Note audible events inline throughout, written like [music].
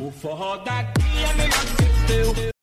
O forró daqui é melhor que o teu.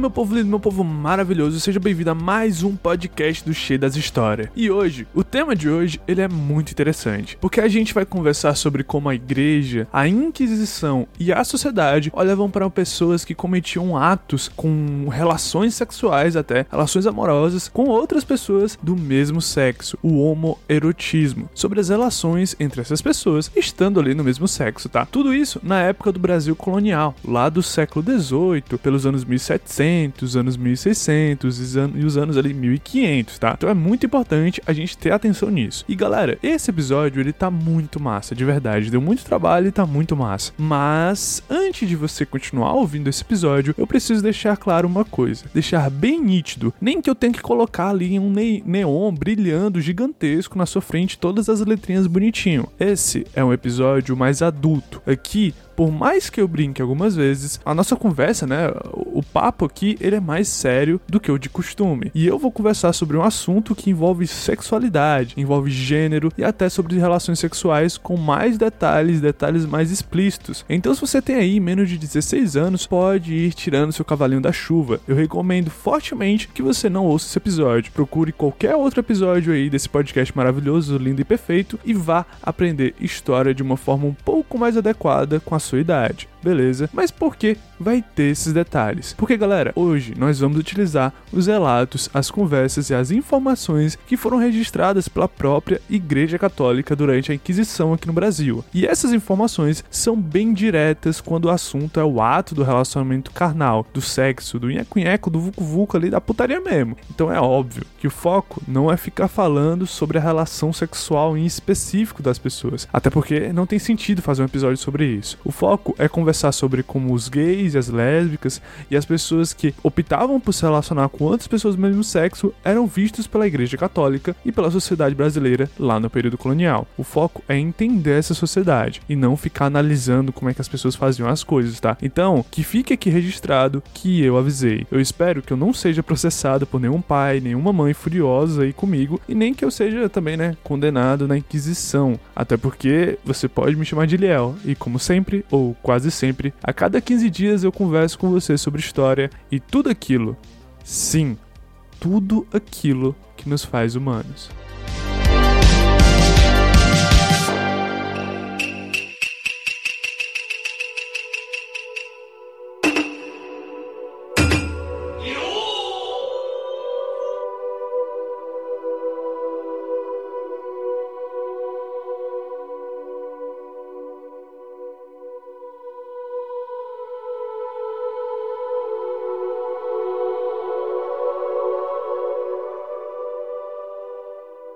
Meu povo lindo, meu povo maravilhoso, seja bem-vindo a mais um podcast do Cheio das Histórias. E hoje, o tema de hoje, ele é muito interessante, porque a gente vai conversar sobre como a igreja, a Inquisição e a sociedade olhavam para pessoas que cometiam atos com relações sexuais até, relações amorosas com outras pessoas do mesmo sexo, o homoerotismo, sobre as relações entre essas pessoas estando ali no mesmo sexo, tá? Tudo isso na época do Brasil colonial, lá do século XVIII, pelos anos 1700, anos 1600 e os anos ali 1500, tá? Então é muito importante a gente ter atenção nisso. E galera, esse episódio ele tá muito massa, de verdade, deu muito trabalho e tá muito massa. Mas antes de você continuar ouvindo esse episódio, eu preciso deixar claro uma coisa, deixar bem nítido, nem que eu tenha que colocar ali um ne neon brilhando gigantesco na sua frente todas as letrinhas bonitinho. Esse é um episódio mais adulto. Aqui por mais que eu brinque algumas vezes, a nossa conversa, né, o papo aqui, ele é mais sério do que o de costume. E eu vou conversar sobre um assunto que envolve sexualidade, envolve gênero e até sobre relações sexuais com mais detalhes, detalhes mais explícitos. Então, se você tem aí menos de 16 anos, pode ir tirando seu cavalinho da chuva. Eu recomendo fortemente que você não ouça esse episódio. Procure qualquer outro episódio aí desse podcast maravilhoso, lindo e perfeito e vá aprender história de uma forma um pouco mais adequada com a sua idade beleza. Mas por que vai ter esses detalhes? Porque, galera, hoje nós vamos utilizar os relatos, as conversas e as informações que foram registradas pela própria Igreja Católica durante a Inquisição aqui no Brasil. E essas informações são bem diretas quando o assunto é o ato do relacionamento carnal, do sexo, do nheco-nheco, do vucu-vucu ali, da putaria mesmo. Então é óbvio que o foco não é ficar falando sobre a relação sexual em específico das pessoas, até porque não tem sentido fazer um episódio sobre isso. O foco é conversar conversar sobre como os gays e as lésbicas e as pessoas que optavam por se relacionar com outras pessoas do mesmo sexo eram vistos pela Igreja Católica e pela sociedade brasileira lá no período colonial. O foco é entender essa sociedade e não ficar analisando como é que as pessoas faziam as coisas, tá? Então, que fique aqui registrado que eu avisei. Eu espero que eu não seja processado por nenhum pai, nenhuma mãe furiosa aí comigo e nem que eu seja também, né, condenado na Inquisição. Até porque você pode me chamar de Liel e como sempre, ou quase sempre, a cada 15 dias eu converso com você sobre história e tudo aquilo, sim, tudo aquilo que nos faz humanos.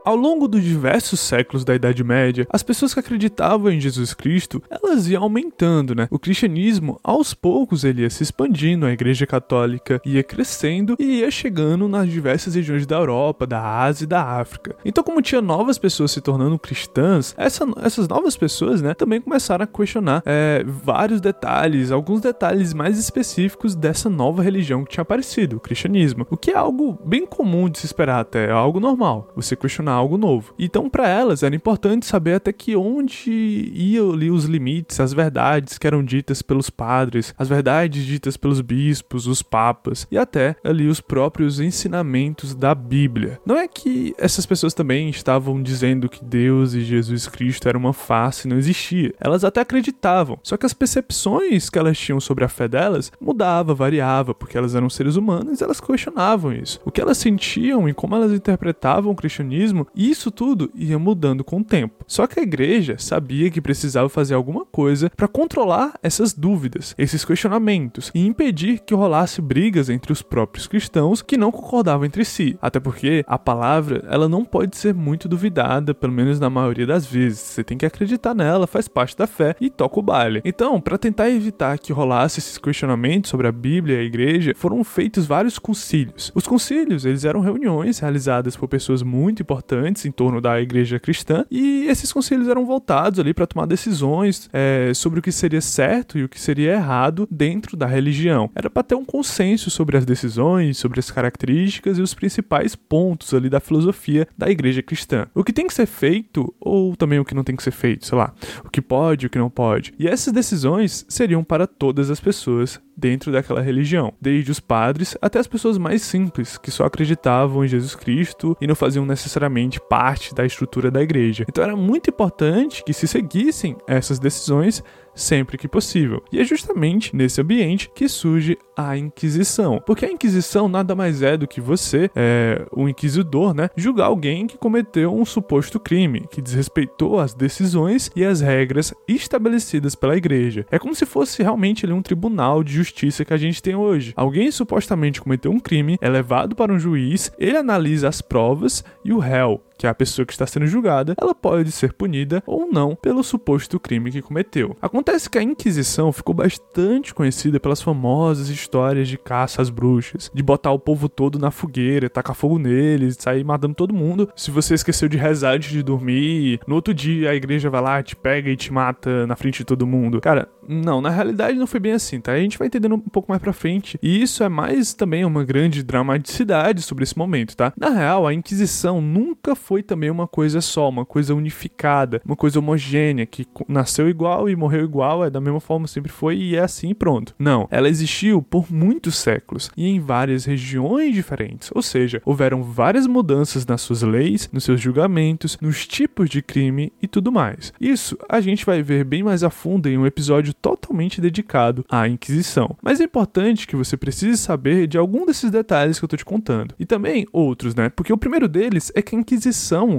Ao longo dos diversos séculos da Idade Média, as pessoas que acreditavam em Jesus Cristo, elas iam aumentando, né? O cristianismo, aos poucos, ele ia se expandindo, a Igreja Católica ia crescendo e ia chegando nas diversas regiões da Europa, da Ásia e da África. Então, como tinha novas pessoas se tornando cristãs, essa, essas novas pessoas, né, também começaram a questionar é, vários detalhes, alguns detalhes mais específicos dessa nova religião que tinha aparecido, o cristianismo. O que é algo bem comum de se esperar até, é algo normal, você questionar algo novo. Então, para elas, era importante saber até que onde iam ali os limites, as verdades que eram ditas pelos padres, as verdades ditas pelos bispos, os papas e até ali os próprios ensinamentos da Bíblia. Não é que essas pessoas também estavam dizendo que Deus e Jesus Cristo era uma face, não existia. Elas até acreditavam, só que as percepções que elas tinham sobre a fé delas mudava, variava, porque elas eram seres humanos e elas questionavam isso. O que elas sentiam e como elas interpretavam o cristianismo e isso tudo ia mudando com o tempo. Só que a igreja sabia que precisava fazer alguma coisa para controlar essas dúvidas, esses questionamentos e impedir que rolasse brigas entre os próprios cristãos que não concordavam entre si. Até porque a palavra, ela não pode ser muito duvidada, pelo menos na maioria das vezes. Você tem que acreditar nela, faz parte da fé e toca o baile. Então, para tentar evitar que rolasse esses questionamentos sobre a Bíblia e a igreja, foram feitos vários concílios. Os concílios, eles eram reuniões realizadas por pessoas muito importantes importantes em torno da igreja cristã, e esses conselhos eram voltados ali para tomar decisões é, sobre o que seria certo e o que seria errado dentro da religião. Era para ter um consenso sobre as decisões, sobre as características e os principais pontos ali da filosofia da igreja cristã. O que tem que ser feito ou também o que não tem que ser feito, sei lá, o que pode, o que não pode. E essas decisões seriam para todas as pessoas dentro daquela religião, desde os padres até as pessoas mais simples, que só acreditavam em Jesus Cristo e não faziam necessariamente parte da estrutura da igreja. Então era muito importante que se seguissem essas decisões sempre que possível. E é justamente nesse ambiente que surge a Inquisição. Porque a Inquisição nada mais é do que você, é, o inquisidor, né, julgar alguém que cometeu um suposto crime, que desrespeitou as decisões e as regras estabelecidas pela igreja. É como se fosse realmente ali, um tribunal de justiça que a gente tem hoje. Alguém supostamente cometeu um crime, é levado para um juiz, ele analisa as provas e o réu, que é a pessoa que está sendo julgada, ela pode ser punida ou não pelo suposto crime que cometeu. Acontece que a Inquisição ficou bastante conhecida pelas famosas histórias de caça às bruxas, de botar o povo todo na fogueira, tacar fogo neles, sair matando todo mundo. Se você esqueceu de rezar antes de dormir, no outro dia a igreja vai lá, te pega e te mata na frente de todo mundo. Cara, não, na realidade não foi bem assim, tá? A gente vai entendendo um pouco mais pra frente. E isso é mais também uma grande dramaticidade sobre esse momento, tá? Na real, a Inquisição nunca foi também uma coisa só, uma coisa unificada, uma coisa homogênea, que nasceu igual e morreu igual, é da mesma forma sempre foi e é assim e pronto. Não, ela existiu por muitos séculos e em várias regiões diferentes, ou seja, houveram várias mudanças nas suas leis, nos seus julgamentos, nos tipos de crime e tudo mais. Isso a gente vai ver bem mais a fundo em um episódio totalmente dedicado à Inquisição. Mas é importante que você precise saber de algum desses detalhes que eu tô te contando. E também outros, né? Porque o primeiro deles é que a Inquisição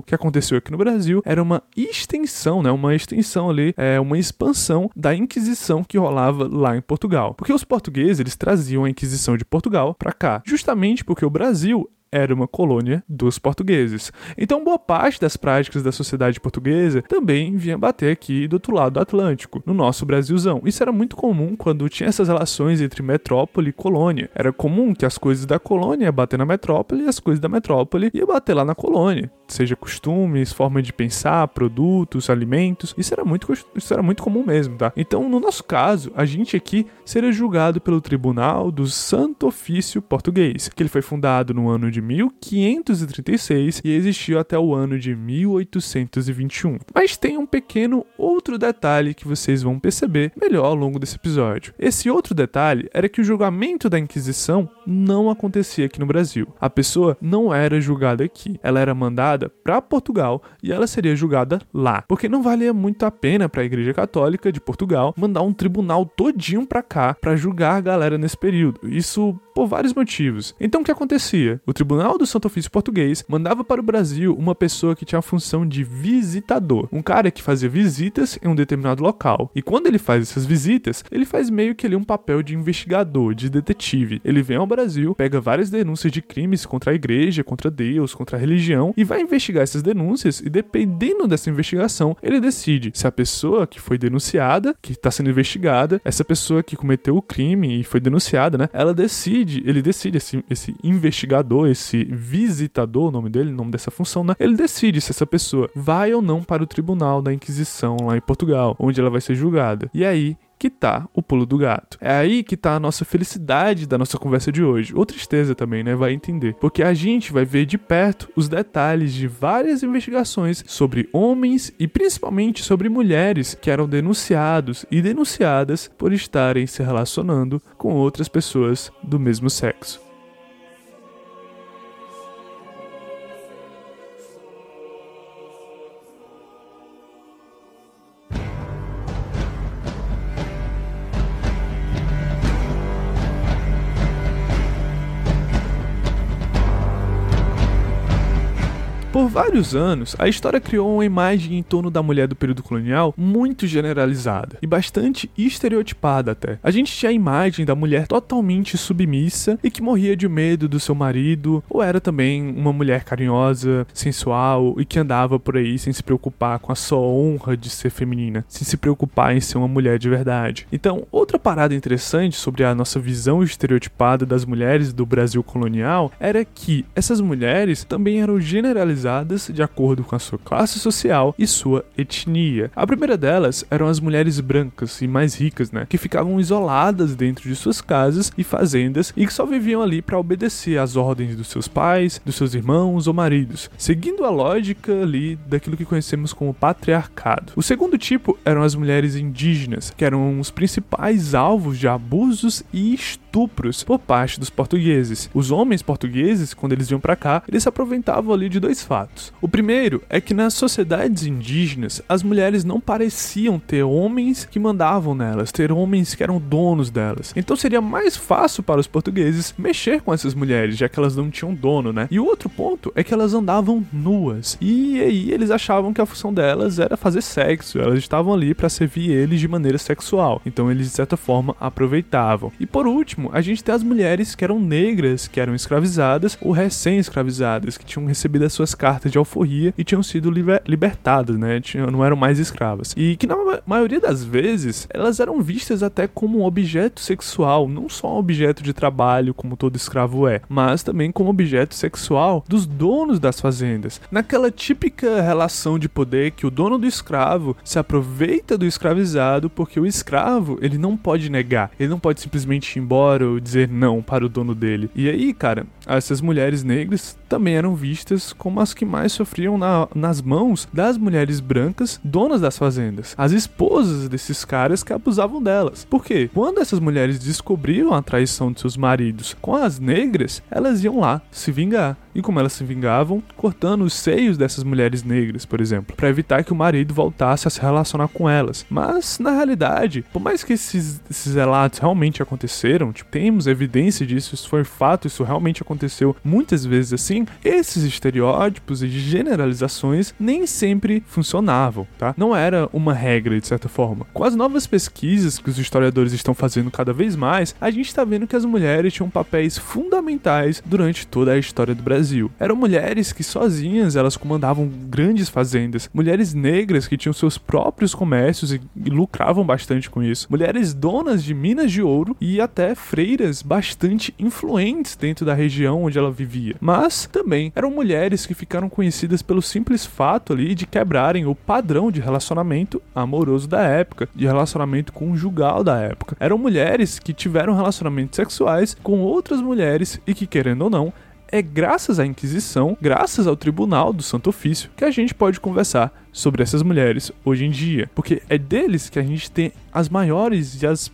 Que aconteceu aqui no Brasil era uma extensão, né? Uma extensão ali, é uma expansão da Inquisição que rolava lá em Portugal. Porque os portugueses eles traziam a Inquisição de Portugal para cá, justamente porque o Brasil era uma colônia dos portugueses. Então, boa parte das práticas da sociedade portuguesa também vinha bater aqui do outro lado do Atlântico, no nosso Brasilzão. Isso era muito comum quando tinha essas relações entre metrópole e colônia. Era comum que as coisas da colônia iam bater na metrópole e as coisas da metrópole iam bater lá na colônia. Seja costumes, forma de pensar, produtos, alimentos. Isso era muito, isso era muito comum mesmo, tá? Então, no nosso caso, a gente aqui seria julgado pelo Tribunal do Santo Ofício Português, que ele foi fundado no ano de 1536 e existiu até o ano de 1821. Mas tem um pequeno outro detalhe que vocês vão perceber melhor ao longo desse episódio. Esse outro detalhe era que o julgamento da Inquisição não acontecia aqui no Brasil. A pessoa não era julgada aqui, ela era mandada para Portugal e ela seria julgada lá, porque não valia muito a pena para a Igreja Católica de Portugal mandar um tribunal todinho para cá para julgar a galera nesse período. Isso por vários motivos. Então o que acontecia? O Tribunal do Santo Ofício Português mandava para o Brasil uma pessoa que tinha a função de visitador, um cara que fazia visitas em um determinado local. E quando ele faz essas visitas, ele faz meio que ali um papel de investigador, de detetive. Ele vem ao Brasil, pega várias denúncias de crimes contra a igreja, contra Deus, contra a religião e vai investigar essas denúncias e dependendo dessa investigação, ele decide se a pessoa que foi denunciada, que está sendo investigada, essa pessoa que cometeu o crime e foi denunciada, né? Ela decide decide, ele decide, esse, esse investigador, esse visitador, o nome dele, o nome dessa função, né? Ele decide se essa pessoa vai ou não para o tribunal da Inquisição lá em Portugal, onde ela vai ser julgada. E aí que tá o pulo do gato. É aí que tá a nossa felicidade da nossa conversa de hoje. Ou tristeza também, né? Vai entender. Porque a gente vai ver de perto os detalhes de várias investigações sobre homens e principalmente sobre mulheres que eram denunciados e denunciadas por estarem se relacionando com outras pessoas do mesmo sexo. Por vários anos, a história criou uma imagem em torno da mulher do período colonial muito generalizada e bastante estereotipada até. A gente tinha a imagem da mulher totalmente submissa e que morria de medo do seu marido, ou era também uma mulher carinhosa, sensual e que andava por aí sem se preocupar com a sua honra de ser feminina, sem se preocupar em ser uma mulher de verdade. Então, outra parada interessante sobre a nossa visão estereotipada das mulheres do Brasil colonial era que essas mulheres também eram generalizadas categorizadas de acordo com a sua classe social e sua etnia. A primeira delas eram as mulheres brancas e mais ricas, né, que ficavam isoladas dentro de suas casas e fazendas e que só viviam ali para obedecer às ordens dos seus pais, dos seus irmãos ou maridos, seguindo a lógica ali daquilo que conhecemos como patriarcado. O segundo tipo eram as mulheres indígenas, que eram os principais alvos de abusos e estupros por parte dos portugueses. Os homens portugueses, quando eles vinham para cá, eles se aproveitavam ali de dois fatos. O primeiro é que nas sociedades indígenas, as mulheres não pareciam ter homens que mandavam nelas, ter homens que eram donos delas. Então seria mais fácil para os portugueses mexer com essas mulheres, já que elas não tinham dono, né? E o outro ponto é que elas andavam nuas. E aí eles achavam que a função delas era fazer sexo. Elas estavam ali para servir eles de maneira sexual. Então eles de certa forma aproveitavam. E por último, a gente tem as mulheres que eram negras, que eram escravizadas ou recém-escravizadas, que tinham recebido as suas cartas de alforria e tinham sido liber libertadas, né? Tinham, não eram mais escravas. E que na maioria das vezes elas eram vistas até como um objeto sexual, não só um objeto de trabalho como todo escravo é, mas também como objeto sexual dos donos das fazendas. Naquela típica relação de poder que o dono do escravo se aproveita do escravizado porque o escravo, ele não pode negar, ele não pode simplesmente ir embora ou dizer não para o dono dele. E aí, cara, essas mulheres negras também eram vistas como as que mais sofriam na, nas mãos das mulheres brancas donas das fazendas, as esposas desses caras que abusavam delas. Por quê? Quando essas mulheres descobriam a traição de seus maridos com as negras, elas iam lá se vingar. E como elas se vingavam? Cortando os seios dessas mulheres negras, por exemplo, para evitar que o marido voltasse a se relacionar com elas. Mas, na realidade, por mais que esses, esses relatos realmente aconteceram, tipo, temos evidência disso, isso foi fato, isso realmente aconteceu muitas vezes assim, esses estereótipos e generalizações nem sempre funcionavam, tá? Não era uma regra, de certa forma. Com as novas pesquisas que os historiadores estão fazendo cada vez mais, a gente está vendo que as mulheres tinham papéis fundamentais durante toda a história do Brasil. Brasil. Eram mulheres que sozinhas elas comandavam grandes fazendas, mulheres negras que tinham seus próprios comércios e, e lucravam bastante com isso, mulheres donas de minas de ouro e até freiras bastante influentes dentro da região onde ela vivia. Mas também eram mulheres que ficaram conhecidas pelo simples fato ali de quebrarem o padrão de relacionamento amoroso da época, de relacionamento conjugal da época. Eram mulheres que tiveram relacionamentos sexuais com outras mulheres e que, querendo ou não, é graças à Inquisição, graças ao Tribunal do Santo Ofício, que a gente pode conversar sobre essas mulheres hoje em dia, porque é deles que a gente tem as maiores e as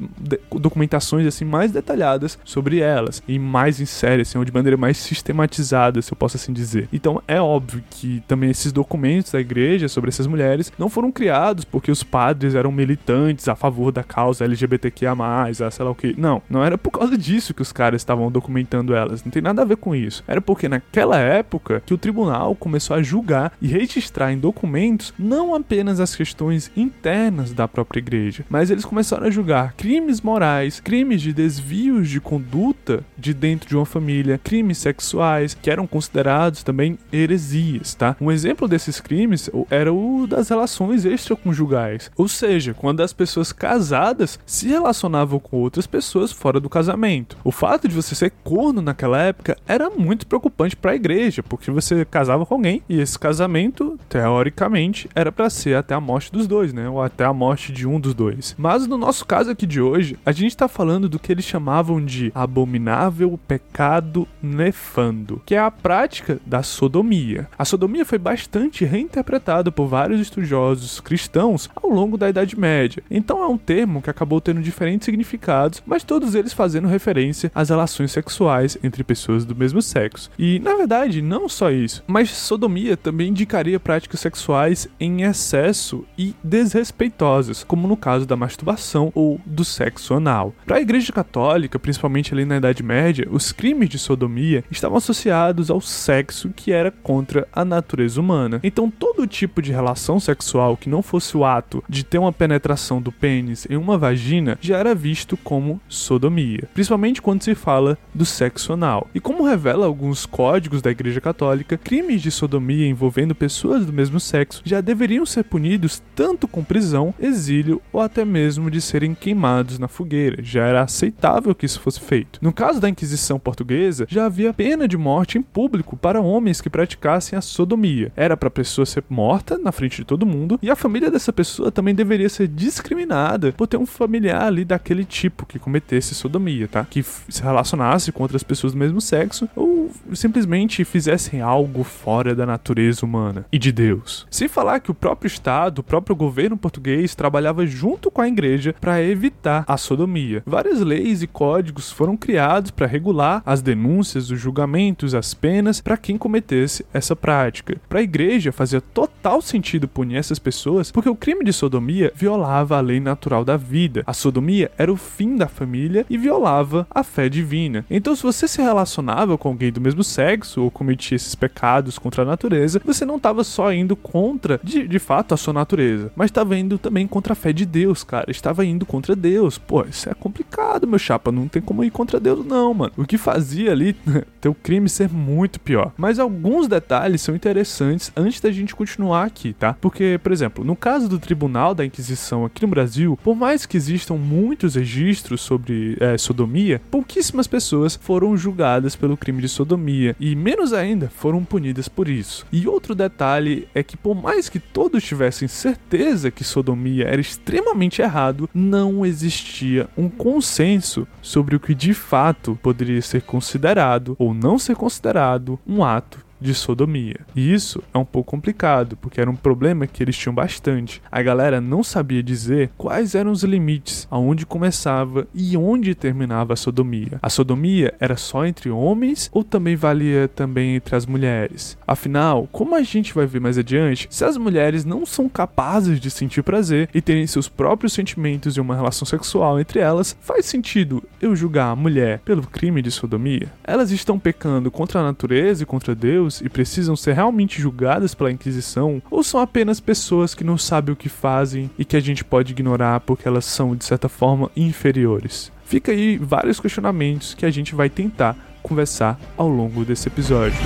documentações assim mais detalhadas sobre elas e mais em série, assim, ou de maneira mais sistematizada, se eu posso assim dizer. Então é óbvio que também esses documentos da igreja sobre essas mulheres não foram criados porque os padres eram militantes a favor da causa LGBTQIA+, a sei lá o que. Não, não era por causa disso que os caras estavam documentando elas, não tem nada a ver com isso. Era porque naquela época que o tribunal começou a julgar e registrar em documentos não apenas as questões internas da própria igreja, mas eles começaram a julgar crimes morais, crimes de desvios de conduta de dentro de uma família, crimes sexuais, que eram considerados também heresias, tá? Um exemplo desses crimes era o das relações extraconjugais, ou seja, quando as pessoas casadas se relacionavam com outras pessoas fora do casamento. O fato de você ser corno naquela época era muito preocupante para a igreja, porque você casava com alguém e esse casamento, teoricamente, era para ser até a morte dos dois, né? Ou até a morte de um dos dois. Mas no nosso caso aqui de hoje, a gente tá falando do que eles chamavam de abominável pecado nefando, que é a prática da sodomia. A sodomia foi bastante reinterpretada por vários estudiosos cristãos ao longo da Idade Média. Então é um termo que acabou tendo diferentes significados, mas todos eles fazendo referência às relações sexuais entre pessoas do mesmo sexo. E na verdade, não só isso, mas sodomia também indicaria práticas sexuais em excesso e desrespeitosas, como no caso da masturbação ou do sexo anal. Para a Igreja Católica, principalmente ali na Idade Média, os crimes de sodomia estavam associados ao sexo que era contra a natureza humana. Então, todo tipo de relação sexual que não fosse o ato de ter uma penetração do pênis em uma vagina já era visto como sodomia, principalmente quando se fala do sexo anal. E como revela alguns códigos da Igreja Católica, crimes de sodomia envolvendo pessoas do mesmo sexo já deveriam ser punidos tanto com prisão, exílio ou até mesmo de serem queimados na fogueira. Já era aceitável que isso fosse feito. No caso da Inquisição portuguesa, já havia pena de morte em público para homens que praticassem a sodomia. Era para a pessoa ser morta na frente de todo mundo e a família dessa pessoa também deveria ser discriminada por ter um familiar ali daquele tipo que cometesse sodomia, tá? Que se relacionasse com outras pessoas do mesmo sexo ou simplesmente fizessem algo fora da natureza humana e de Deus. Sem falar que o próprio Estado, o próprio governo português trabalhava junto com a igreja para evitar a sodomia. Várias leis e códigos foram criados para regular as denúncias, os julgamentos, as penas para quem cometesse essa prática. Para a igreja fazia total sentido punir essas pessoas porque o crime de sodomia violava a lei natural da vida. A sodomia era o fim da família e violava a fé divina. Então, se você se relacionava com alguém do mesmo sexo ou cometia esses pecados contra a natureza, você não estava só indo contra, de, de fato, a sua natureza, mas estava indo também contra a fé de Deus, cara. Estava indo contra Deus. Pô, isso é complicado, meu chapa. Não tem como ir contra Deus, não, mano. O que fazia ali [laughs] teu crime ser muito pior. Mas alguns detalhes são interessantes antes da gente continuar aqui, tá? Porque, por exemplo, no caso do Tribunal da Inquisição aqui no Brasil, por mais que existam muitos registros sobre é, sodomia, pouquíssimas pessoas foram julgadas pelo crime de sodomia e menos ainda foram punidas por isso. E outro detalhe é que por mais que todos tivessem certeza que sodomia era extremamente errado, não existia um consenso sobre o que de fato poderia ser considerado ou não ser considerado um ato de sodomia. E isso é um pouco complicado, porque era um problema que eles tinham bastante. A galera não sabia dizer quais eram os limites, aonde começava e onde terminava a sodomia. A sodomia era só entre homens ou também valia também entre as mulheres? Afinal, como a gente vai ver mais adiante, se as mulheres não são capazes de sentir prazer e terem seus próprios sentimentos e uma relação sexual entre elas, faz sentido eu julgar a mulher pelo crime de sodomia? Elas estão pecando contra a natureza e contra Deus e precisam ser realmente julgadas pela Inquisição, ou são apenas pessoas que não sabem o que fazem e que a gente pode ignorar porque elas são, de certa forma, inferiores? Fica aí vários questionamentos que a gente vai tentar conversar ao longo desse episódio.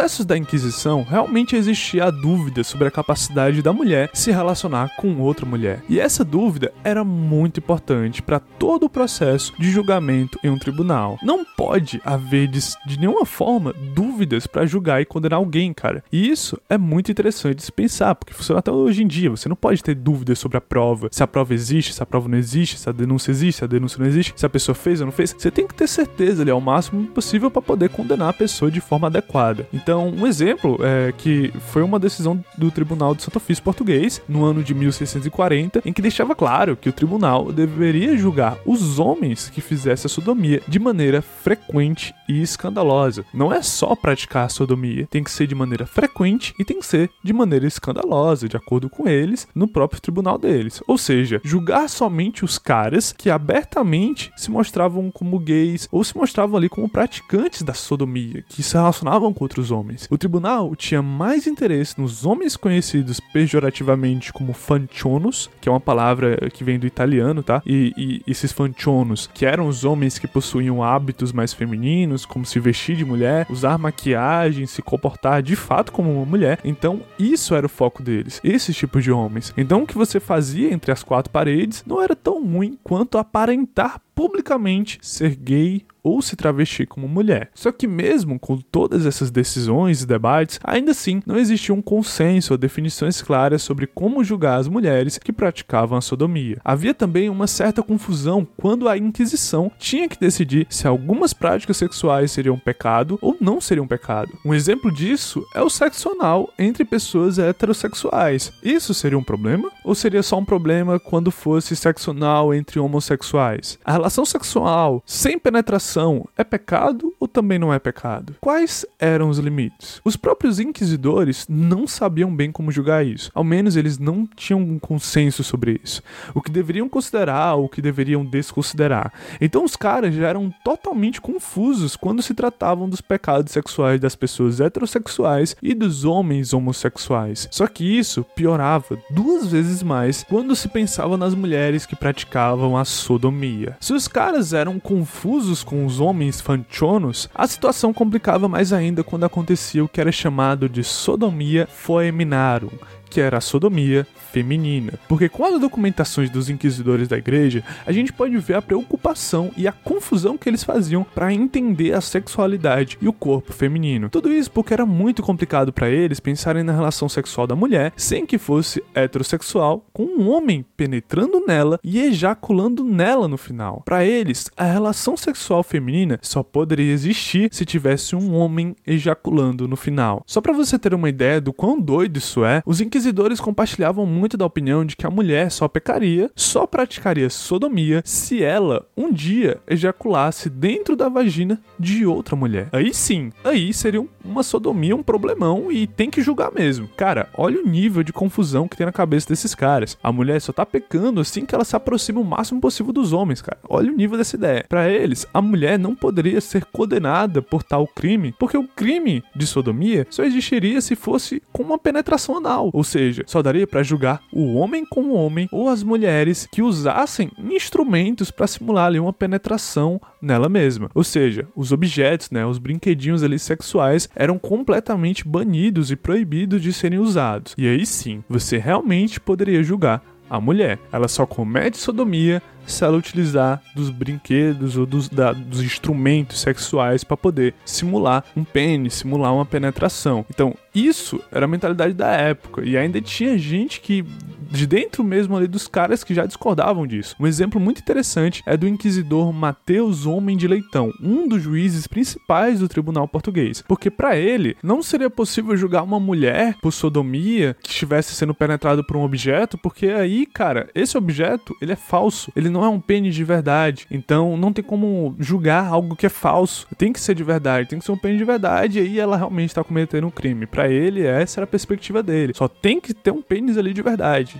Processos da Inquisição, realmente existia a dúvida sobre a capacidade da mulher se relacionar com outra mulher. E essa dúvida era muito importante para todo o processo de julgamento em um tribunal. Não pode haver de, de nenhuma forma dúvidas para julgar e condenar alguém, cara. E isso é muito interessante de se pensar, porque funciona até hoje em dia. Você não pode ter dúvidas sobre a prova, se a prova existe, se a prova não existe, se a denúncia existe, se a denúncia não existe, se a pessoa fez ou não fez. Você tem que ter certeza ali ao máximo possível para poder condenar a pessoa de forma adequada. Então, um exemplo é que foi uma decisão do Tribunal de Santo Ofício Português no ano de 1640, em que deixava claro que o tribunal deveria julgar os homens que fizessem a sodomia de maneira frequente e escandalosa. Não é só praticar a sodomia, tem que ser de maneira frequente e tem que ser de maneira escandalosa, de acordo com eles, no próprio tribunal deles. Ou seja, julgar somente os caras que abertamente se mostravam como gays ou se mostravam ali como praticantes da sodomia, que se relacionavam com outros homens. O tribunal tinha mais interesse nos homens conhecidos pejorativamente como fanchonos, que é uma palavra que vem do italiano, tá? E, e esses fanchonos, que eram os homens que possuíam hábitos mais femininos, como se vestir de mulher, usar maquiagem, se comportar de fato como uma mulher. Então, isso era o foco deles, esses tipos de homens. Então, o que você fazia entre as quatro paredes não era tão ruim quanto aparentar publicamente ser gay ou se travestir como mulher. Só que mesmo com todas essas decisões e debates, ainda assim não existia um consenso ou definições claras sobre como julgar as mulheres que praticavam a sodomia. Havia também uma certa confusão quando a Inquisição tinha que decidir se algumas práticas sexuais seriam pecado ou não seriam pecado. Um exemplo disso é o sexo anal entre pessoas heterossexuais. Isso seria um problema? Ou seria só um problema quando fosse sexo anal entre homossexuais? A Relação sexual sem penetração é pecado ou também não é pecado? Quais eram os limites? Os próprios inquisidores não sabiam bem como julgar isso. Ao menos eles não tinham um consenso sobre isso. O que deveriam considerar ou o que deveriam desconsiderar. Então os caras já eram totalmente confusos quando se tratavam dos pecados sexuais das pessoas heterossexuais e dos homens homossexuais. Só que isso piorava duas vezes mais quando se pensava nas mulheres que praticavam a sodomia. Se os caras eram confusos com os homens fanchonos, a situação complicava mais ainda quando acontecia o que era chamado de sodomia foeminarum, que era a sodomia feminina. Porque com as documentações dos inquisidores da igreja, a gente pode ver a preocupação e a confusão que eles faziam para entender a sexualidade e o corpo feminino. Tudo isso porque era muito complicado para eles pensarem na relação sexual da mulher sem que fosse heterossexual, com um homem penetrando nela e ejaculando nela no final. Para eles, a relação sexual feminina só poderia existir se tivesse um homem ejaculando no final. Só para você ter uma ideia do quão doido isso é, os inquisidores inquisidores compartilhavam muito da opinião de que a mulher só pecaria, só praticaria sodomia se ela um dia ejaculasse dentro da vagina de outra mulher. Aí sim, aí seria uma sodomia um problemão e tem que julgar mesmo. Cara, olha o nível de confusão que tem na cabeça desses caras. A mulher só tá pecando assim que ela se aproxima o máximo possível dos homens, cara. Olha o nível dessa ideia. Para eles, a mulher não poderia ser condenada por tal crime, porque o crime de sodomia só existiria se fosse com uma penetração anal, ou seja, só daria para julgar o homem com o homem ou as mulheres que usassem instrumentos para simular ali uma penetração nela mesma. Ou seja, os objetos, né, os brinquedinhos ali sexuais eram completamente banidos e proibidos de serem usados. E aí sim, você realmente poderia julgar a mulher. Ela só comete sodomia se ela utilizar dos brinquedos ou dos, da, dos instrumentos sexuais para poder simular um pênis, simular uma penetração. Então, isso era a mentalidade da época. E ainda tinha gente que de dentro mesmo ali dos caras que já discordavam disso. Um exemplo muito interessante é do inquisidor Mateus Homem de Leitão, um dos juízes principais do tribunal português, porque para ele não seria possível julgar uma mulher por sodomia que estivesse sendo penetrado por um objeto, porque aí, cara, esse objeto, ele é falso, ele não é um pênis de verdade. Então não tem como julgar algo que é falso. Tem que ser de verdade, tem que ser um pênis de verdade e aí ela realmente tá cometendo um crime. Para ele, essa era a perspectiva dele. Só tem que ter um pênis ali de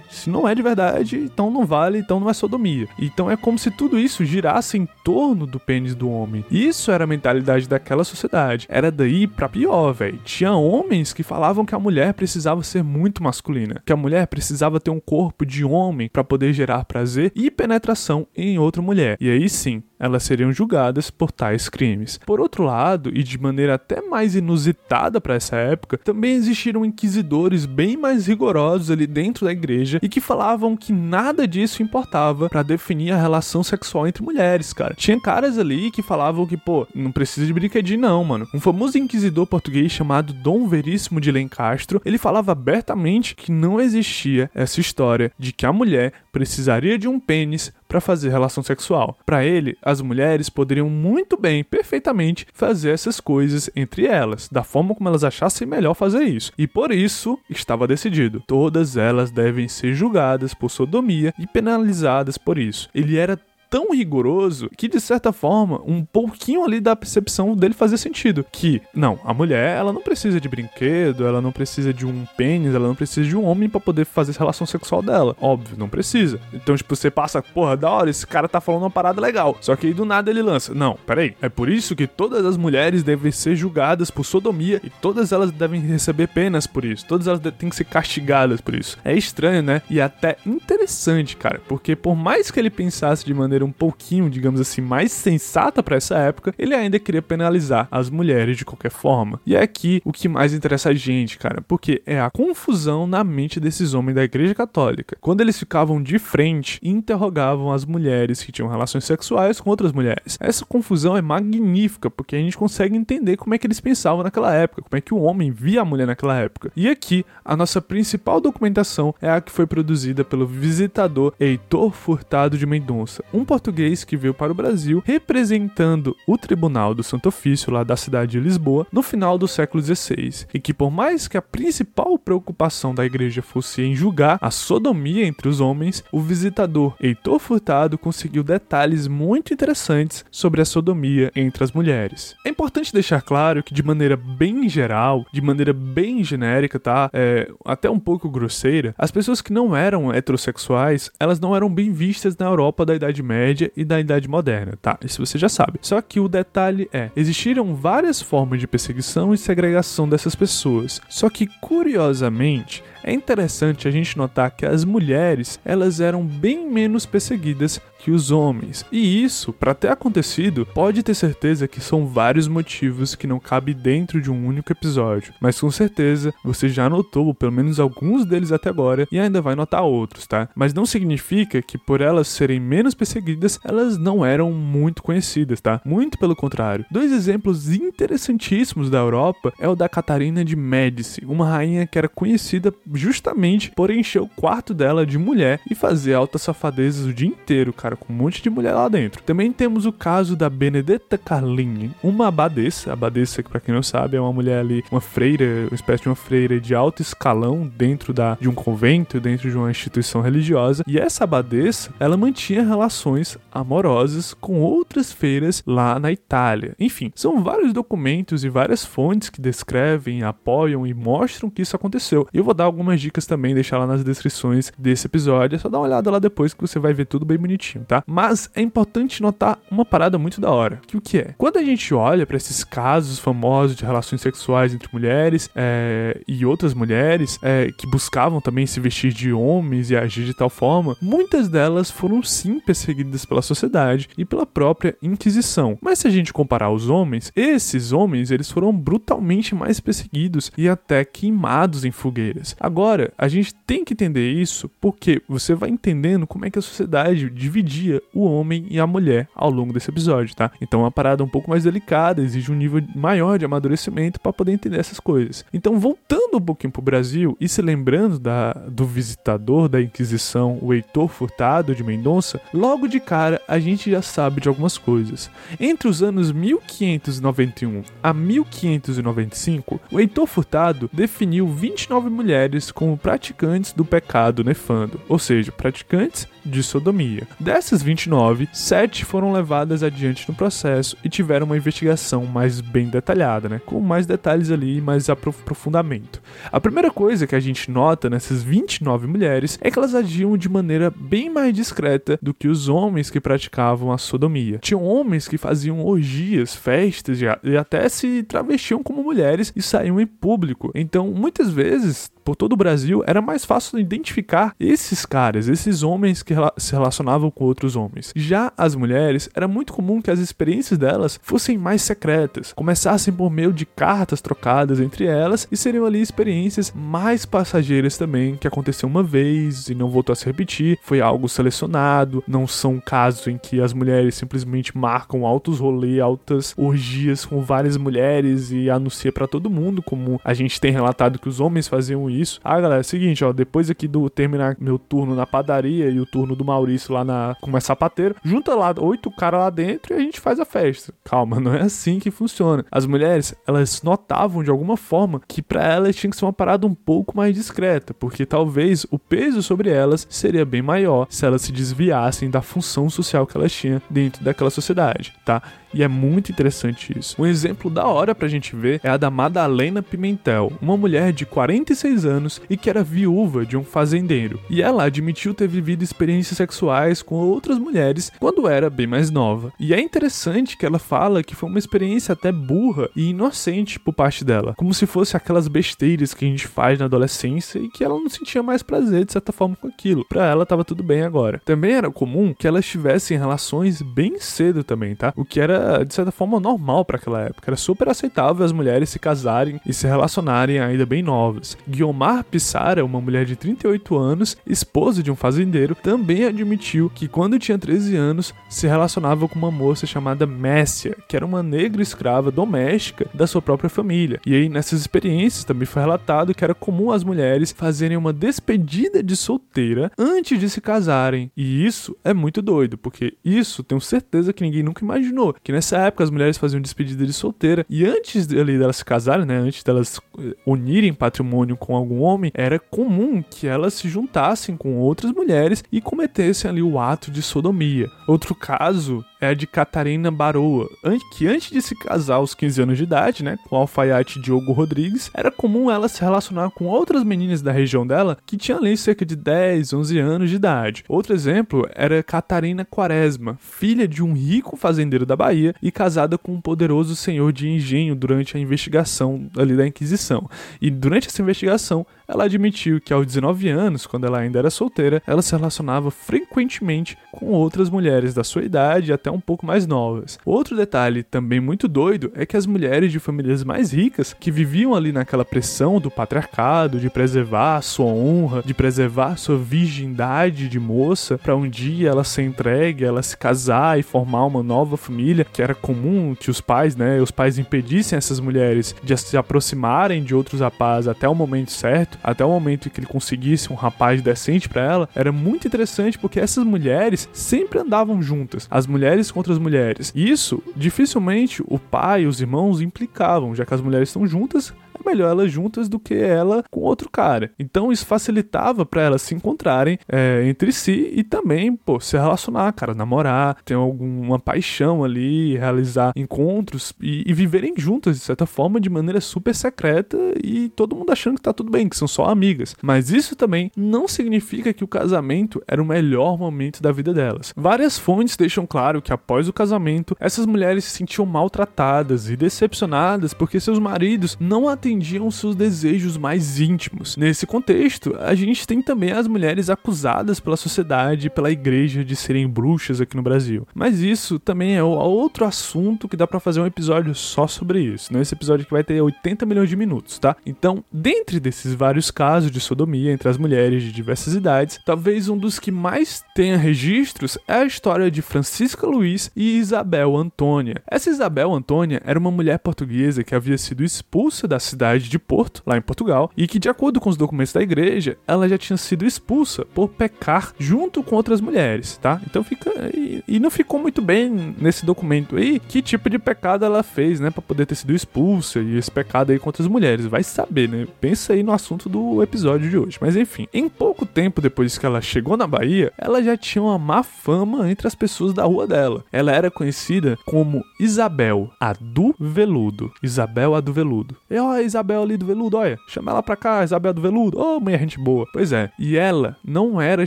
Se não é de verdade, então não vale, então não é sodomia. Então é como se tudo isso girasse em torno do pênis do homem. Isso era a mentalidade daquela sociedade. Era daí pra pior, velho. Tinha homens que falavam que a mulher precisava ser muito masculina, que a mulher precisava ter um corpo de homem para poder gerar prazer e penetração em outra mulher. E aí sim, elas seriam julgadas por tais crimes. Por outro lado, e de maneira até mais inusitada para essa época, também existiram inquisidores bem mais rigorosos ali dentro da igreja e que falavam que nada disso importava para definir a relação sexual entre mulheres, cara. Tinha caras ali que falavam que, pô, não precisa de brinquedinho não, mano. Um famoso inquisidor português chamado Dom Veríssimo de Lencastro, ele falava abertamente que não existia essa história de que a mulher precisaria de um pênis para fazer relação sexual. Para ele, as mulheres poderiam muito bem, perfeitamente, fazer essas coisas entre elas, da forma como elas achassem melhor fazer isso. E por isso, estava decidido: todas elas devem ser julgadas por sodomia e penalizadas por isso. Ele era tão rigoroso que, de certa forma, um pouquinho ali da percepção dele fazia sentido. Que, não, a mulher, ela não precisa de brinquedo, ela não precisa de um pênis, ela não precisa de um homem para poder fazer relação sexual dela. Óbvio, não precisa. Então, tipo, você passa, porra, da hora, esse cara tá falando uma parada legal. Só que aí do nada ele lança. Não, peraí. É por isso que todas as mulheres devem ser julgadas por sodomia e todas elas devem receber penas por isso. Todas elas têm que ser castigadas por isso. É estranho, né? E até interessante, cara. Porque por mais que ele pensasse de maneira maneira um pouquinho, digamos assim, mais sensata para essa época, ele ainda queria penalizar as mulheres de qualquer forma. E é aqui o que mais interessa a gente, cara, porque é a confusão na mente desses homens da Igreja Católica. Quando eles ficavam de frente e interrogavam as mulheres que tinham relações sexuais com outras mulheres. Essa confusão é magnífica, porque a gente consegue entender como é que eles pensavam naquela época, como é que o homem via a mulher naquela época. E aqui, a nossa principal documentação é a que foi produzida pelo visitador Heitor Furtado de Mendonça, um português que veio para o Brasil representando o Tribunal do Santo Ofício lá da cidade de Lisboa no final do século XVI, e que por mais que a principal preocupação da igreja fosse em julgar a sodomia entre os homens, o visitador Heitor Furtado conseguiu detalhes muito interessantes sobre a sodomia entre as mulheres. É importante deixar claro que de maneira bem geral, de maneira bem genérica, tá? É, até um pouco grosseira, as pessoas que não eram heterossexuais, elas não eram bem vistas na Europa da Idade Média e da Idade Moderna, tá? Isso você já sabe. Só que o detalhe é, existiram várias formas de perseguição e segregação dessas pessoas. Só que curiosamente, é interessante a gente notar que as mulheres, elas eram bem menos perseguidas que os homens. E isso, para ter acontecido, pode ter certeza que são vários motivos que não cabe dentro de um único episódio, mas com certeza você já notou pelo menos alguns deles até agora e ainda vai notar outros, tá? Mas não significa que por elas serem menos perseguidas, elas não eram muito conhecidas, tá? Muito pelo contrário. Dois exemplos interessantíssimos da Europa é o da Catarina de Médici, uma rainha que era conhecida justamente por encher o quarto dela de mulher e fazer altas safadezas o dia inteiro, cara, com um monte de mulher lá dentro. Também temos o caso da Benedetta Carlini, uma abadesa, abadesa que para quem não sabe é uma mulher ali, uma freira, uma espécie de uma freira de alto escalão dentro da, de um convento, dentro de uma instituição religiosa, e essa abadesa, ela mantinha relações amorosas com outras feiras lá na Itália. Enfim, são vários documentos e várias fontes que descrevem, apoiam e mostram que isso aconteceu. Eu vou dar algumas dicas também, deixar lá nas descrições desse episódio. É só dar uma olhada lá depois que você vai ver tudo bem bonitinho, tá? Mas é importante notar uma parada muito da hora. Que o que é? Quando a gente olha para esses casos famosos de relações sexuais entre mulheres é, e outras mulheres é, que buscavam também se vestir de homens e agir de tal forma, muitas delas foram sim perseguidas pela sociedade e pela própria Inquisição. Mas se a gente comparar os homens, esses homens eles foram brutalmente mais perseguidos e até queimados em fogueiras. Agora, a gente tem que entender isso porque você vai entendendo como é que a sociedade dividia o homem e a mulher ao longo desse episódio, tá? Então é uma parada um pouco mais delicada, exige um nível maior de amadurecimento para poder entender essas coisas. Então, voltando um pouquinho pro Brasil e se lembrando da, do visitador da Inquisição, o Heitor Furtado de Mendonça, logo de cara a gente já sabe de algumas coisas. Entre os anos 1591 a 1595, o Heitor Furtado definiu 29 mulheres como praticantes do pecado nefando, ou seja, praticantes de sodomia. Dessas 29, 7 foram levadas adiante no processo e tiveram uma investigação mais bem detalhada, né? com mais detalhes ali e mais aprofundamento. A primeira coisa que a gente nota nessas 29 mulheres é que elas agiam de maneira bem mais discreta do que os homens que praticavam a sodomia. Tinham homens que faziam orgias, festas e até se travestiam como mulheres e saíam em público. Então, muitas vezes, por todo o Brasil, era mais fácil identificar esses caras, esses homens que se relacionavam com outros homens. Já as mulheres, era muito comum que as experiências delas fossem mais secretas, começassem por meio de cartas trocadas entre elas e seriam ali experiências mais passageiras também, que aconteceu uma vez e não voltou a se repetir, foi algo selecionado, não são casos em que as mulheres simplesmente marcam altos rolês, altas orgias com várias mulheres e anuncia para todo mundo, como a gente tem relatado que os homens faziam isso. Ah, galera, é o seguinte, ó, depois aqui do terminar meu turno na padaria e o turno do Maurício lá na como é sapateiro, junta lá oito caras lá dentro e a gente faz a festa. Calma, [laughs] não é assim que funciona. As mulheres, elas notavam de alguma forma que para elas tinha que ser uma parada um pouco mais discreta, porque talvez o peso sobre elas seria bem maior se elas se desviassem da função social que elas tinham dentro daquela sociedade, tá? E é muito interessante isso. Um exemplo da hora pra gente ver é a da Madalena Pimentel, uma mulher de 46 anos e que era viúva de um fazendeiro. E ela admitiu ter vivido experiências sexuais com outras mulheres quando era bem mais nova. E é interessante que ela fala que foi uma experiência até burra e inocente por parte dela, como se fosse aquelas besteiras que a gente faz na adolescência e que ela não sentia mais prazer de certa forma com aquilo. Para ela tava tudo bem agora. Também era comum que elas tivessem relações bem cedo também, tá? O que era de certa forma, normal para aquela época. Era super aceitável as mulheres se casarem e se relacionarem ainda bem novas. Guiomar Pissara, uma mulher de 38 anos, esposa de um fazendeiro, também admitiu que quando tinha 13 anos se relacionava com uma moça chamada Messia, que era uma negra escrava doméstica da sua própria família. E aí, nessas experiências, também foi relatado que era comum as mulheres fazerem uma despedida de solteira antes de se casarem. E isso é muito doido, porque isso tenho certeza que ninguém nunca imaginou. Que nessa época as mulheres faziam despedida de solteira e antes ali delas se casarem, né, antes delas eh, unirem patrimônio com algum homem, era comum que elas se juntassem com outras mulheres e cometessem ali o ato de sodomia. Outro caso é a de Catarina Baroa, que antes de se casar aos 15 anos de idade, né, com o alfaiate Diogo Rodrigues, era comum ela se relacionar com outras meninas da região dela que tinham ali cerca de 10, 11 anos de idade. Outro exemplo era Catarina Quaresma, filha de um rico fazendeiro da Bahia e casada com um poderoso senhor de engenho durante a investigação ali da Inquisição. E durante essa investigação, ela admitiu que aos 19 anos, quando ela ainda era solteira, ela se relacionava frequentemente com outras mulheres da sua idade e até um pouco mais novas. Outro detalhe também muito doido é que as mulheres de famílias mais ricas, que viviam ali naquela pressão do patriarcado, de preservar sua honra, de preservar sua virgindade de moça, para um dia ela ser entregue, ela se casar e formar uma nova família, que era comum que os pais, né, os pais impedissem essas mulheres de se aproximarem de outros rapazes até o momento certo até o momento em que ele conseguisse um rapaz decente para ela, era muito interessante porque essas mulheres sempre andavam juntas, as mulheres contra as mulheres. Isso dificilmente o pai e os irmãos implicavam, já que as mulheres estão juntas, melhor elas juntas do que ela com outro cara. Então isso facilitava para elas se encontrarem é, entre si e também, pô, se relacionar, cara, namorar, ter alguma paixão ali, realizar encontros e, e, viverem juntas de certa forma de maneira super secreta e todo mundo achando que tá tudo bem, que são só amigas. Mas isso também não significa que o casamento era o melhor momento da vida delas. Várias fontes deixam claro que após o casamento, essas mulheres se sentiam maltratadas e decepcionadas porque seus maridos não atendiam atendiam seus desejos mais íntimos. Nesse contexto, a gente tem também as mulheres acusadas pela sociedade e pela igreja de serem bruxas aqui no Brasil. Mas isso também é outro assunto que dá para fazer um episódio só sobre isso. Nesse episódio que vai ter 80 milhões de minutos, tá? Então, dentre desses vários casos de sodomia entre as mulheres de diversas idades, talvez um dos que mais tenha registros é a história de Francisca Luiz e Isabel Antônia. Essa Isabel Antônia era uma mulher portuguesa que havia sido expulsa da cidade cidade de Porto, lá em Portugal, e que, de acordo com os documentos da igreja, ela já tinha sido expulsa por pecar junto com outras mulheres, tá? Então fica. E, e não ficou muito bem nesse documento aí que tipo de pecado ela fez, né? Pra poder ter sido expulsa e esse pecado aí contra as mulheres. Vai saber, né? Pensa aí no assunto do episódio de hoje. Mas enfim, em pouco tempo depois que ela chegou na Bahia, ela já tinha uma má fama entre as pessoas da rua dela. Ela era conhecida como Isabel, a do Veludo. Isabel a do Veludo. E ó, Isabel ali do Veludo, olha, chama ela pra cá, Isabel do Veludo. Ô, oh, mulher gente boa. Pois é, e ela não era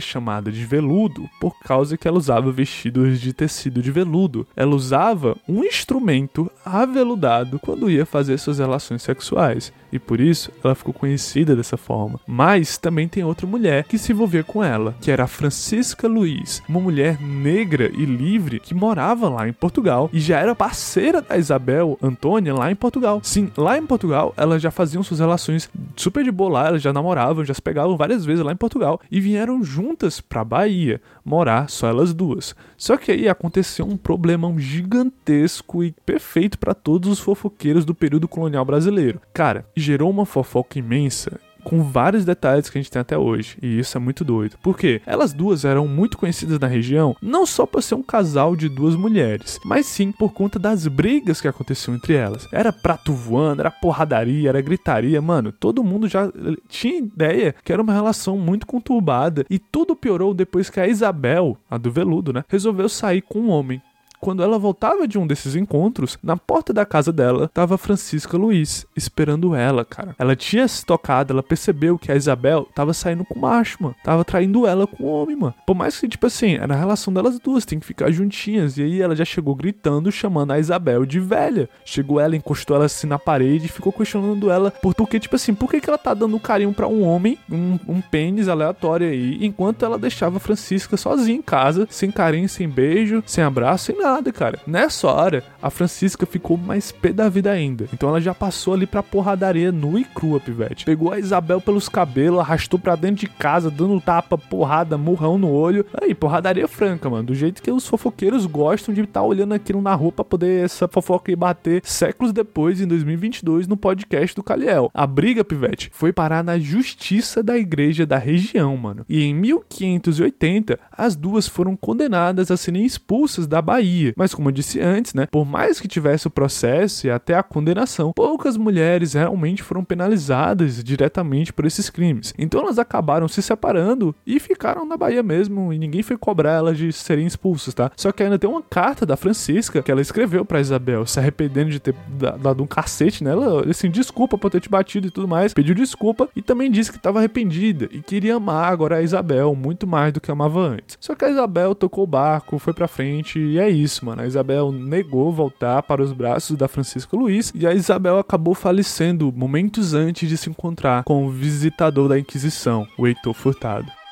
chamada de veludo por causa que ela usava vestidos de tecido de veludo. Ela usava um instrumento aveludado quando ia fazer suas relações sexuais e por isso ela ficou conhecida dessa forma. Mas também tem outra mulher que se envolveu com ela, que era a Francisca Luiz, uma mulher negra e livre que morava lá em Portugal e já era parceira da Isabel Antônia lá em Portugal. Sim, lá em Portugal elas já faziam suas relações super de boa lá, elas já namoravam, já se pegavam várias vezes lá em Portugal e vieram juntas pra Bahia morar só elas duas. Só que aí aconteceu um problemão gigantesco e perfeito para todos os fofoqueiros do período colonial brasileiro. Cara, gerou uma fofoca imensa com vários detalhes que a gente tem até hoje. E isso é muito doido. Porque elas duas eram muito conhecidas na região, não só por ser um casal de duas mulheres, mas sim por conta das brigas que aconteciam entre elas. Era prato voando, era porradaria, era gritaria, mano. Todo mundo já tinha ideia que era uma relação muito conturbada. E tudo piorou depois que a Isabel, a do veludo, né, resolveu sair com um homem quando ela voltava de um desses encontros, na porta da casa dela tava Francisca Luiz, esperando ela, cara. Ela tinha se tocado, ela percebeu que a Isabel tava saindo com o macho, mano. Tava traindo ela com o homem, mano. Por mais que, tipo assim, era a relação delas duas, tem que ficar juntinhas. E aí ela já chegou gritando, chamando a Isabel de velha. Chegou ela, encostou ela assim na parede e ficou questionando ela. Porque, tipo assim, por que, que ela tá dando carinho para um homem, um, um pênis aleatório aí, enquanto ela deixava Francisca sozinha em casa, sem carinho, sem beijo, sem abraço, sem nada nada, cara. Nessa hora, a Francisca ficou mais pé da vida ainda. Então ela já passou ali pra porradaria nua e crua, pivete. Pegou a Isabel pelos cabelos, arrastou pra dentro de casa, dando tapa, porrada, murrão no olho. Aí, porradaria franca, mano. Do jeito que os fofoqueiros gostam de estar tá olhando aquilo na rua pra poder essa fofoca ir bater séculos depois, em 2022, no podcast do Caliel. A briga, pivete, foi parar na justiça da igreja da região, mano. E em 1580, as duas foram condenadas a serem expulsas da Bahia. Mas como eu disse antes, né, por mais que tivesse o processo e até a condenação, poucas mulheres realmente foram penalizadas diretamente por esses crimes. Então elas acabaram se separando e ficaram na Bahia mesmo e ninguém foi cobrar elas de serem expulsas, tá? Só que ainda tem uma carta da Francisca que ela escreveu para Isabel, se arrependendo de ter dado um cacete nela, assim, desculpa por ter te batido e tudo mais, pediu desculpa e também disse que estava arrependida e queria amar agora a Isabel muito mais do que amava antes. Só que a Isabel tocou o barco, foi pra frente e é isso, mano. A Isabel negou voltar para os braços da Francisca Luiz e a Isabel acabou falecendo momentos antes de se encontrar com o visitador da Inquisição, o Heitor Furtado.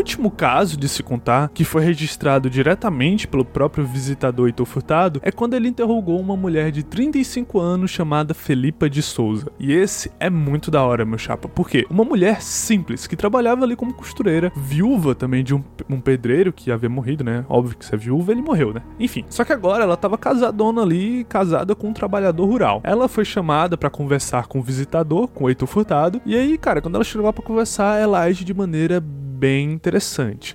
Último caso de se contar, que foi registrado diretamente pelo próprio visitador Heitor Furtado, é quando ele interrogou uma mulher de 35 anos chamada Felipa de Souza. E esse é muito da hora, meu chapa, porque uma mulher simples, que trabalhava ali como costureira, viúva também de um, um pedreiro que havia morrido, né? Óbvio que se é viúva, ele morreu, né? Enfim, só que agora ela tava casadona ali, casada com um trabalhador rural. Ela foi chamada para conversar com o visitador, com o Heitor Furtado, e aí, cara, quando ela chegou lá pra conversar, ela age de maneira bem interessante.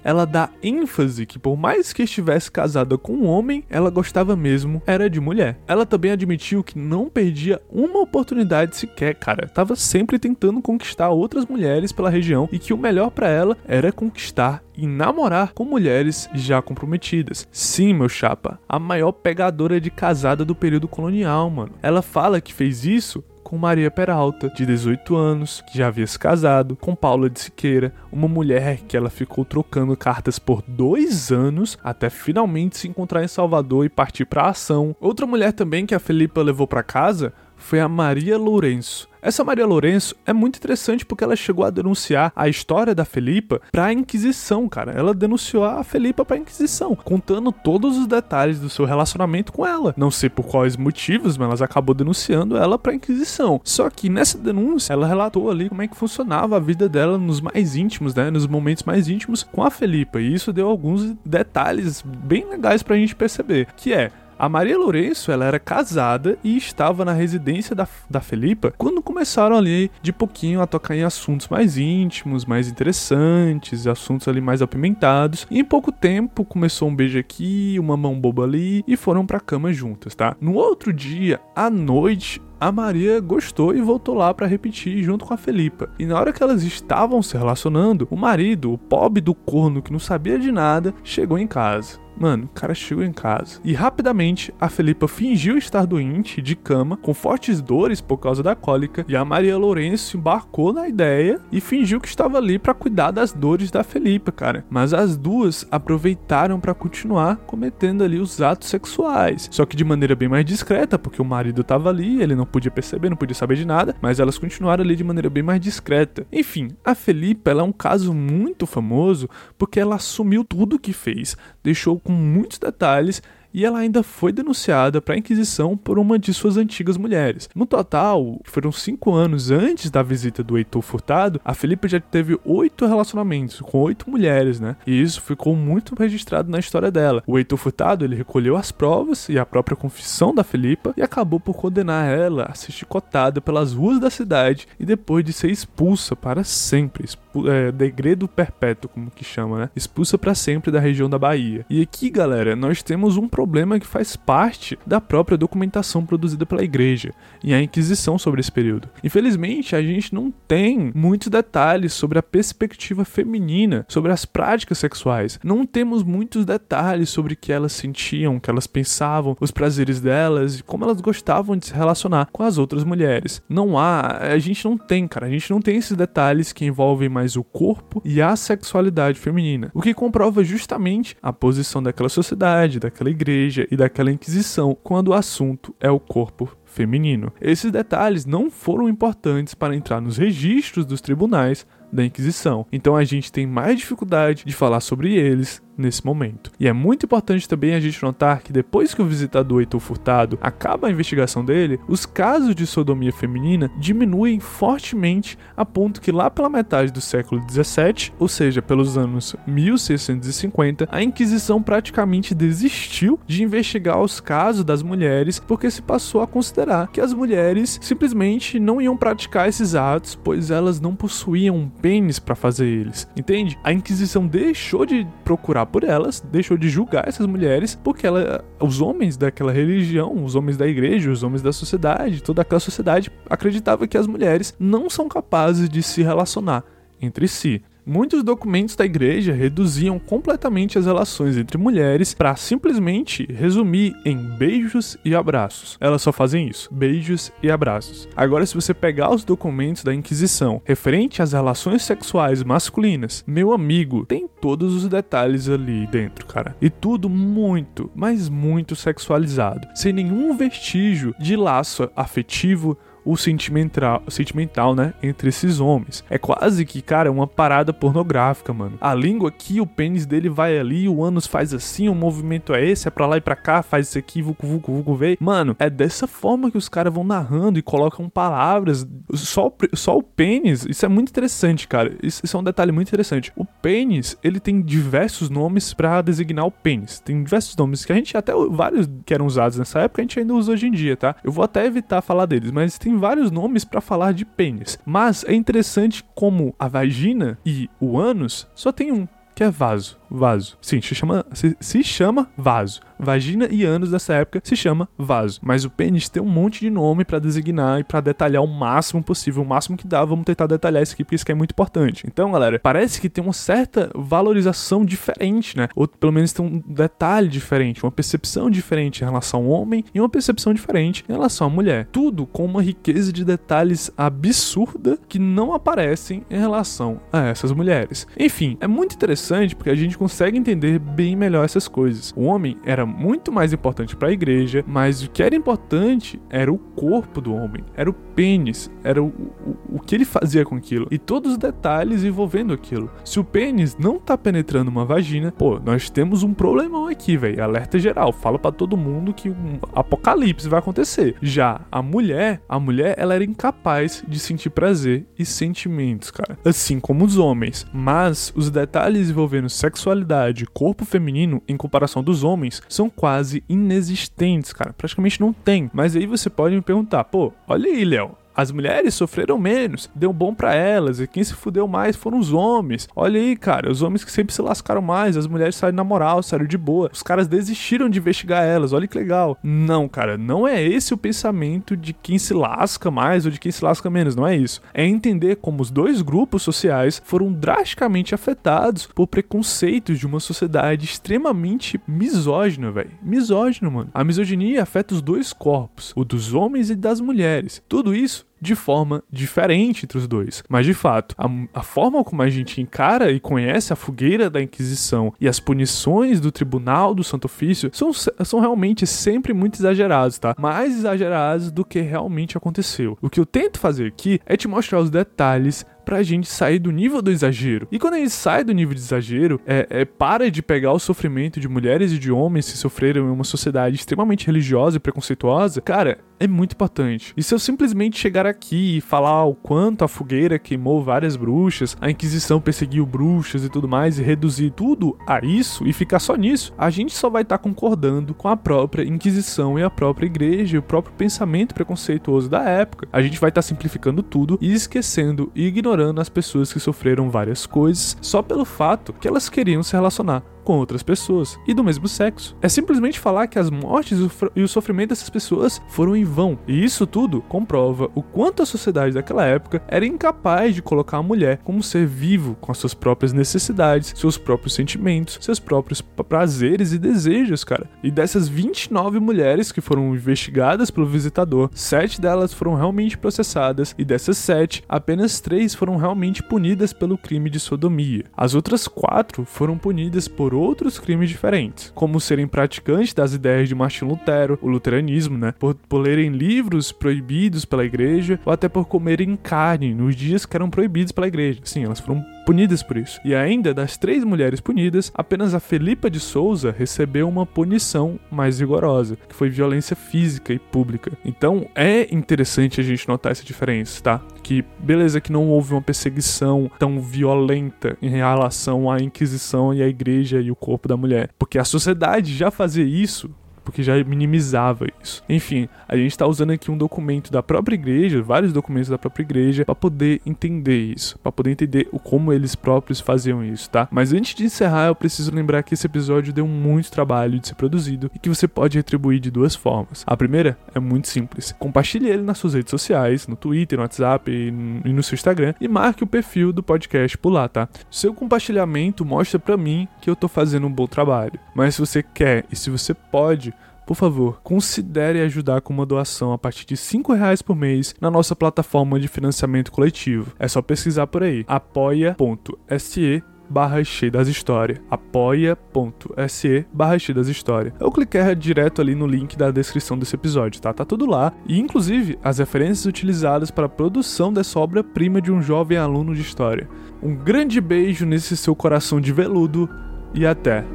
Ela dá ênfase que, por mais que estivesse casada com um homem, ela gostava mesmo era de mulher. Ela também admitiu que não perdia uma oportunidade sequer, cara. Tava sempre tentando conquistar outras mulheres pela região e que o melhor para ela era conquistar e namorar com mulheres já comprometidas. Sim, meu chapa, a maior pegadora de casada do período colonial, mano. Ela fala que fez isso com Maria Peralta, de 18 anos, que já havia se casado, com Paula de Siqueira, uma mulher que ela ficou trocando cartas por dois anos até finalmente se encontrar em Salvador e partir para a ação. Outra mulher também que a Felipa levou para casa foi a Maria Lourenço. Essa Maria Lourenço é muito interessante porque ela chegou a denunciar a história da Felipa para a Inquisição, cara. Ela denunciou a Felipa para a Inquisição, contando todos os detalhes do seu relacionamento com ela. Não sei por quais motivos, mas ela acabou denunciando ela para a Inquisição. Só que nessa denúncia, ela relatou ali como é que funcionava a vida dela nos mais íntimos, né, nos momentos mais íntimos com a Felipa. E isso deu alguns detalhes bem legais pra gente perceber, que é a Maria Lourenço, ela era casada e estava na residência da, da Felipa quando começaram ali de pouquinho a tocar em assuntos mais íntimos, mais interessantes, assuntos ali mais apimentados. E em pouco tempo começou um beijo aqui, uma mão boba ali e foram pra cama juntas, tá? No outro dia, à noite, a Maria gostou e voltou lá para repetir junto com a Felipa. E na hora que elas estavam se relacionando, o marido, o pobre do corno que não sabia de nada, chegou em casa. Mano, o cara chegou em casa. E rapidamente a Felipa fingiu estar doente, de cama, com fortes dores por causa da cólica. E a Maria Lourenço embarcou na ideia e fingiu que estava ali para cuidar das dores da Felipa, cara. Mas as duas aproveitaram para continuar cometendo ali os atos sexuais. Só que de maneira bem mais discreta, porque o marido estava ali, ele não podia perceber, não podia saber de nada. Mas elas continuaram ali de maneira bem mais discreta. Enfim, a Felipa ela é um caso muito famoso porque ela assumiu tudo o que fez, deixou com muitos detalhes e ela ainda foi denunciada para a Inquisição por uma de suas antigas mulheres. No total, foram cinco anos antes da visita do Heitor Furtado, a Felipe já teve oito relacionamentos com oito mulheres, né? E isso ficou muito registrado na história dela. O Heitor Furtado ele recolheu as provas e a própria confissão da Felipa e acabou por condenar ela a ser chicotada pelas ruas da cidade e depois de ser expulsa para sempre, é, degredo perpétuo, como que chama, né? Expulsa para sempre da região da Bahia. E aqui, galera, nós temos um problema que faz parte da própria documentação produzida pela igreja e a Inquisição sobre esse período. Infelizmente, a gente não tem muitos detalhes sobre a perspectiva feminina, sobre as práticas sexuais. Não temos muitos detalhes sobre o que elas sentiam, o que elas pensavam, os prazeres delas e como elas gostavam de se relacionar com as outras mulheres. Não há, a gente não tem, cara, a gente não tem esses detalhes que envolvem mais mais o corpo e a sexualidade feminina, o que comprova justamente a posição daquela sociedade, daquela igreja e daquela inquisição quando o assunto é o corpo feminino. Esses detalhes não foram importantes para entrar nos registros dos tribunais da Inquisição. Então a gente tem mais dificuldade de falar sobre eles nesse momento. E é muito importante também a gente notar que depois que o visitador Heitor Furtado acaba a investigação dele, os casos de sodomia feminina diminuem fortemente a ponto que lá pela metade do século 17, ou seja, pelos anos 1650, a Inquisição praticamente desistiu de investigar os casos das mulheres porque se passou a considerar que as mulheres simplesmente não iam praticar esses atos, pois elas não possuíam um pênis para fazer eles. Entende? A Inquisição deixou de procurar por elas, deixou de julgar essas mulheres, porque ela, os homens daquela religião, os homens da igreja, os homens da sociedade, toda aquela sociedade acreditava que as mulheres não são capazes de se relacionar entre si. Muitos documentos da igreja reduziam completamente as relações entre mulheres para simplesmente resumir em beijos e abraços. Elas só fazem isso, beijos e abraços. Agora, se você pegar os documentos da Inquisição referente às relações sexuais masculinas, meu amigo, tem todos os detalhes ali dentro, cara. E tudo muito, mas muito sexualizado, sem nenhum vestígio de laço afetivo o sentimental, sentimental, né, entre esses homens. É quase que, cara, uma parada pornográfica, mano. A língua aqui, o pênis dele vai ali, o ânus faz assim, o movimento é esse, é pra lá e pra cá, faz isso aqui, vucu, vucu, vucu, vê. Mano, é dessa forma que os caras vão narrando e colocam palavras. Só, só o pênis, isso é muito interessante, cara. Isso, isso é um detalhe muito interessante. O pênis, ele tem diversos nomes para designar o pênis. Tem diversos nomes que a gente, até vários que eram usados nessa época, a gente ainda usa hoje em dia, tá? Eu vou até evitar falar deles, mas tem vários nomes para falar de pênis. Mas é interessante como a vagina e o ânus só tem um, que é vaso vaso. Sim, se chama, se, se chama vaso. Vagina e ânus dessa época se chama vaso. Mas o pênis tem um monte de nome para designar e para detalhar o máximo possível, o máximo que dá. Vamos tentar detalhar isso aqui porque isso aqui é muito importante. Então, galera, parece que tem uma certa valorização diferente, né? Ou pelo menos tem um detalhe diferente, uma percepção diferente em relação ao homem e uma percepção diferente em relação à mulher. Tudo com uma riqueza de detalhes absurda que não aparecem em relação a essas mulheres. Enfim, é muito interessante porque a gente consegue entender bem melhor essas coisas. O homem era muito mais importante para a igreja, mas o que era importante era o corpo do homem, era o pênis, era o, o, o que ele fazia com aquilo e todos os detalhes envolvendo aquilo. Se o pênis não tá penetrando uma vagina, pô, nós temos um problemão aqui, velho. Alerta geral, fala para todo mundo que um apocalipse vai acontecer. Já a mulher, a mulher, ela era incapaz de sentir prazer e sentimentos, cara, assim como os homens. Mas os detalhes envolvendo sexualidade sexualidade corpo feminino, em comparação dos homens, são quase inexistentes, cara. Praticamente não tem. Mas aí você pode me perguntar, pô, olha aí, Léo as mulheres sofreram menos, deu bom para elas, e quem se fudeu mais foram os homens. Olha aí, cara, os homens que sempre se lascaram mais, as mulheres saíram na moral, saíram de boa. Os caras desistiram de investigar elas, olha que legal. Não, cara, não é esse o pensamento de quem se lasca mais ou de quem se lasca menos, não é isso. É entender como os dois grupos sociais foram drasticamente afetados por preconceitos de uma sociedade extremamente misógina, velho. Misógino, mano. A misoginia afeta os dois corpos, o dos homens e das mulheres. Tudo isso de forma diferente entre os dois. Mas de fato, a, a, forma como a gente encara e conhece a fogueira da Inquisição e as punições do Tribunal do Santo Ofício são, são realmente sempre muito exagerados, tá? Mais exagerados do que realmente aconteceu. O que eu tento fazer aqui é te mostrar os detalhes pra gente sair do nível do exagero. E quando a gente sai do nível de exagero, é, é, para de pegar o sofrimento de mulheres e de homens que sofreram em uma sociedade extremamente religiosa e preconceituosa, cara, é muito importante. E se eu simplesmente chegar aqui e falar o quanto a fogueira queimou várias bruxas, a Inquisição perseguiu bruxas e tudo mais, e reduzir tudo a isso e ficar só nisso, a gente só vai estar tá concordando com a própria Inquisição e a própria igreja e o próprio pensamento preconceituoso da época. A gente vai estar tá simplificando tudo e esquecendo e ignorando as pessoas que sofreram várias coisas só pelo fato que elas queriam se relacionar com outras pessoas e do mesmo sexo. É simplesmente falar que as mortes e o sofrimento dessas pessoas foram em vão. E isso tudo comprova o quanto a sociedade daquela época era incapaz de colocar a mulher como ser vivo com as suas próprias necessidades, seus próprios sentimentos, seus próprios prazeres e desejos, cara. E dessas 29 mulheres que foram investigadas pelo visitador, sete delas foram realmente processadas e dessas sete, apenas três foram realmente punidas pelo crime de sodomia. As outras quatro foram punidas por outros crimes diferentes, como serem praticantes das ideias de Martin Lutero, o luteranismo, né, por, por lerem livros proibidos pela igreja ou até por comerem carne nos dias que eram proibidos pela igreja. Sim, elas foram punidas por isso. E ainda, das três mulheres punidas, apenas a Felipa de Souza recebeu uma punição mais rigorosa, que foi violência física e pública. Então é interessante a gente notar essa diferença, tá? Que beleza que não houve uma perseguição tão violenta em relação à Inquisição e à igreja e o corpo da mulher, porque a sociedade já fazia isso porque já minimizava isso. Enfim, a gente está usando aqui um documento da própria igreja, vários documentos da própria igreja, para poder entender isso, para poder entender o como eles próprios faziam isso, tá? Mas antes de encerrar, eu preciso lembrar que esse episódio deu muito trabalho de ser produzido e que você pode retribuir de duas formas. A primeira é muito simples: compartilhe ele nas suas redes sociais, no Twitter, no WhatsApp e no seu Instagram e marque o perfil do podcast por lá, tá? Seu compartilhamento mostra para mim que eu tô fazendo um bom trabalho. Mas se você quer e se você pode, por favor, considere ajudar com uma doação a partir de R$ reais por mês na nossa plataforma de financiamento coletivo. É só pesquisar por aí, apoia.se barra cheio das histórias. apoia.se barra cheio das histórias. Eu cliquei direto ali no link da descrição desse episódio, tá? Tá tudo lá. E inclusive as referências utilizadas para a produção dessa obra-prima de um jovem aluno de história. Um grande beijo nesse seu coração de veludo e até.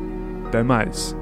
Até mais.